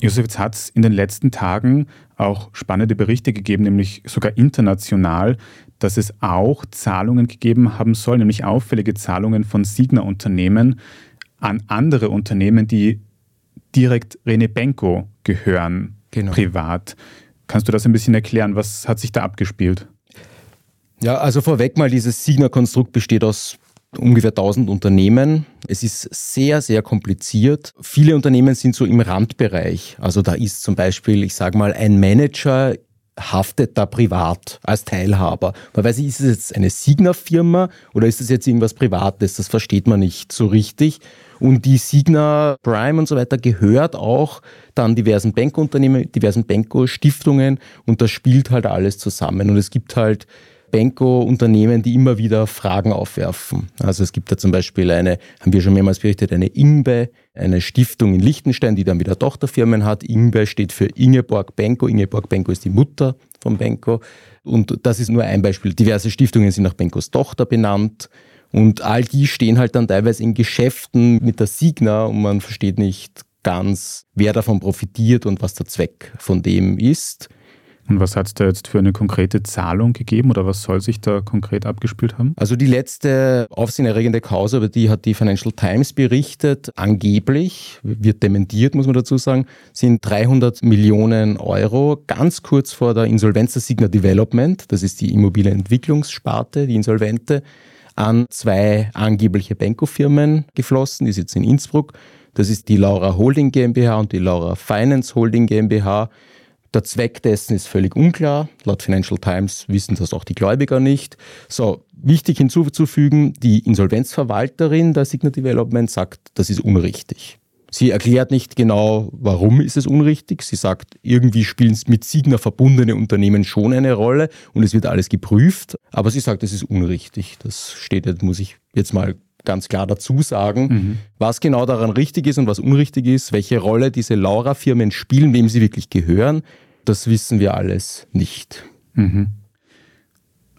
Josef, jetzt hat es in den letzten Tagen auch spannende Berichte gegeben, nämlich sogar international, dass es auch Zahlungen gegeben haben soll, nämlich auffällige Zahlungen von Signa-Unternehmen an andere Unternehmen, die direkt Rene Benko gehören, genau. privat. Kannst du das ein bisschen erklären? Was hat sich da abgespielt? Ja, also vorweg mal, dieses Signa-Konstrukt besteht aus ungefähr 1000 Unternehmen. Es ist sehr, sehr kompliziert. Viele Unternehmen sind so im Randbereich. Also da ist zum Beispiel, ich sage mal, ein Manager haftet da privat als Teilhaber. Man weiß nicht, ist es jetzt eine Signa-Firma oder ist es jetzt irgendwas Privates? Das versteht man nicht so richtig. Und die Signa Prime und so weiter gehört auch dann diversen Bankunternehmen, diversen Banko-Stiftungen und das spielt halt alles zusammen. Und es gibt halt Benko-Unternehmen, die immer wieder Fragen aufwerfen. Also es gibt da zum Beispiel eine, haben wir schon mehrmals berichtet, eine Ingbe, eine Stiftung in Liechtenstein, die dann wieder Tochterfirmen hat. Ingbe steht für Ingeborg Benko. Ingeborg Benko ist die Mutter von Benko. Und das ist nur ein Beispiel. Diverse Stiftungen sind nach Benkos Tochter benannt. Und all die stehen halt dann teilweise in Geschäften mit der Signa und man versteht nicht ganz, wer davon profitiert und was der Zweck von dem ist. Und was hat es da jetzt für eine konkrete Zahlung gegeben oder was soll sich da konkret abgespielt haben? Also die letzte aufsehenerregende Causa, über die hat die Financial Times berichtet, angeblich, wird dementiert, muss man dazu sagen, sind 300 Millionen Euro ganz kurz vor der Insolvenz der Signa Development, das ist die Immobilienentwicklungssparte, die Insolvente, an zwei angebliche Benko-Firmen geflossen, die sitzen in Innsbruck. Das ist die Laura Holding GmbH und die Laura Finance Holding GmbH. Der Zweck dessen ist völlig unklar. Laut Financial Times wissen das auch die Gläubiger nicht. So, wichtig hinzuzufügen, die Insolvenzverwalterin der Signa Development sagt, das ist unrichtig. Sie erklärt nicht genau, warum ist es unrichtig. Sie sagt, irgendwie spielen mit Signa verbundene Unternehmen schon eine Rolle und es wird alles geprüft. Aber sie sagt, es ist unrichtig. Das steht jetzt, muss ich jetzt mal ganz klar dazu sagen, mhm. was genau daran richtig ist und was unrichtig ist, welche Rolle diese Laura-Firmen spielen, wem sie wirklich gehören das wissen wir alles nicht. Mhm.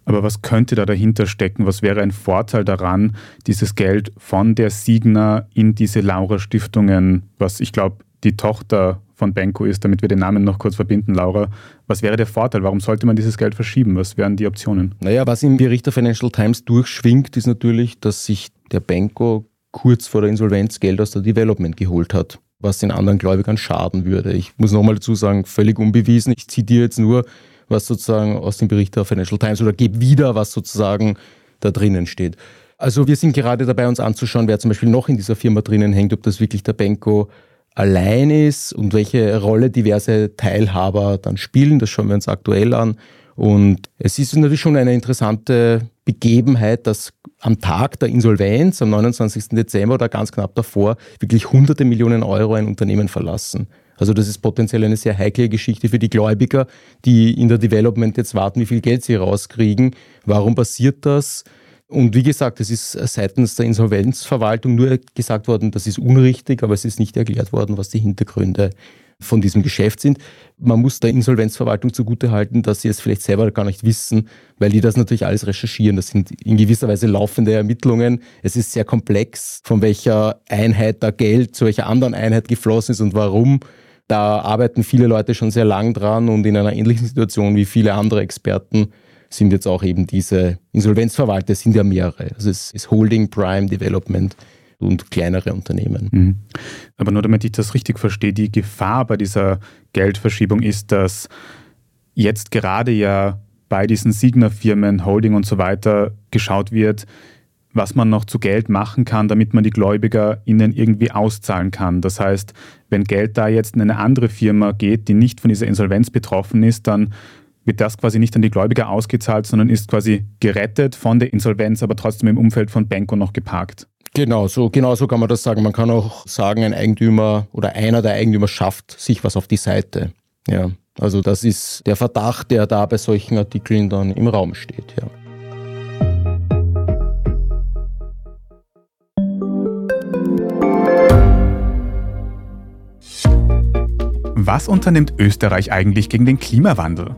Aber was könnte da dahinter stecken? Was wäre ein Vorteil daran, dieses Geld von der Signa in diese Laura-Stiftungen, was ich glaube die Tochter von Benko ist, damit wir den Namen noch kurz verbinden, Laura. Was wäre der Vorteil? Warum sollte man dieses Geld verschieben? Was wären die Optionen? Naja, was im Bericht der Financial Times durchschwingt, ist natürlich, dass sich der Benko kurz vor der Insolvenz Geld aus der Development geholt hat was den anderen Gläubigern schaden würde. Ich muss nochmal dazu sagen, völlig unbewiesen. Ich zitiere jetzt nur, was sozusagen aus dem Bericht der Financial Times oder gebe wieder, was sozusagen da drinnen steht. Also wir sind gerade dabei, uns anzuschauen, wer zum Beispiel noch in dieser Firma drinnen hängt, ob das wirklich der Benko allein ist und welche Rolle diverse Teilhaber dann spielen. Das schauen wir uns aktuell an. Und es ist natürlich schon eine interessante Begebenheit, dass am Tag der Insolvenz, am 29. Dezember oder ganz knapp davor, wirklich hunderte Millionen Euro ein Unternehmen verlassen. Also das ist potenziell eine sehr heikle Geschichte für die Gläubiger, die in der Development jetzt warten, wie viel Geld sie rauskriegen. Warum passiert das? Und wie gesagt, es ist seitens der Insolvenzverwaltung nur gesagt worden, das ist unrichtig, aber es ist nicht erklärt worden, was die Hintergründe von diesem Geschäft sind. Man muss der Insolvenzverwaltung zugutehalten, dass sie es vielleicht selber gar nicht wissen, weil die das natürlich alles recherchieren. Das sind in gewisser Weise laufende Ermittlungen. Es ist sehr komplex, von welcher Einheit da Geld zu welcher anderen Einheit geflossen ist und warum. Da arbeiten viele Leute schon sehr lang dran und in einer ähnlichen Situation wie viele andere Experten sind jetzt auch eben diese Insolvenzverwalter, sind ja mehrere. Also es ist Holding, Prime, Development und kleinere Unternehmen. Mhm. Aber nur damit ich das richtig verstehe, die Gefahr bei dieser Geldverschiebung ist, dass jetzt gerade ja bei diesen Signer-Firmen, Holding und so weiter geschaut wird, was man noch zu Geld machen kann, damit man die Gläubiger ihnen irgendwie auszahlen kann. Das heißt, wenn Geld da jetzt in eine andere Firma geht, die nicht von dieser Insolvenz betroffen ist, dann wird das quasi nicht an die Gläubiger ausgezahlt, sondern ist quasi gerettet von der Insolvenz, aber trotzdem im Umfeld von Benko noch geparkt. Genau so, genau so kann man das sagen. Man kann auch sagen, ein Eigentümer oder einer der Eigentümer schafft sich was auf die Seite. Ja, also das ist der Verdacht, der da bei solchen Artikeln dann im Raum steht. Ja. Was unternimmt Österreich eigentlich gegen den Klimawandel?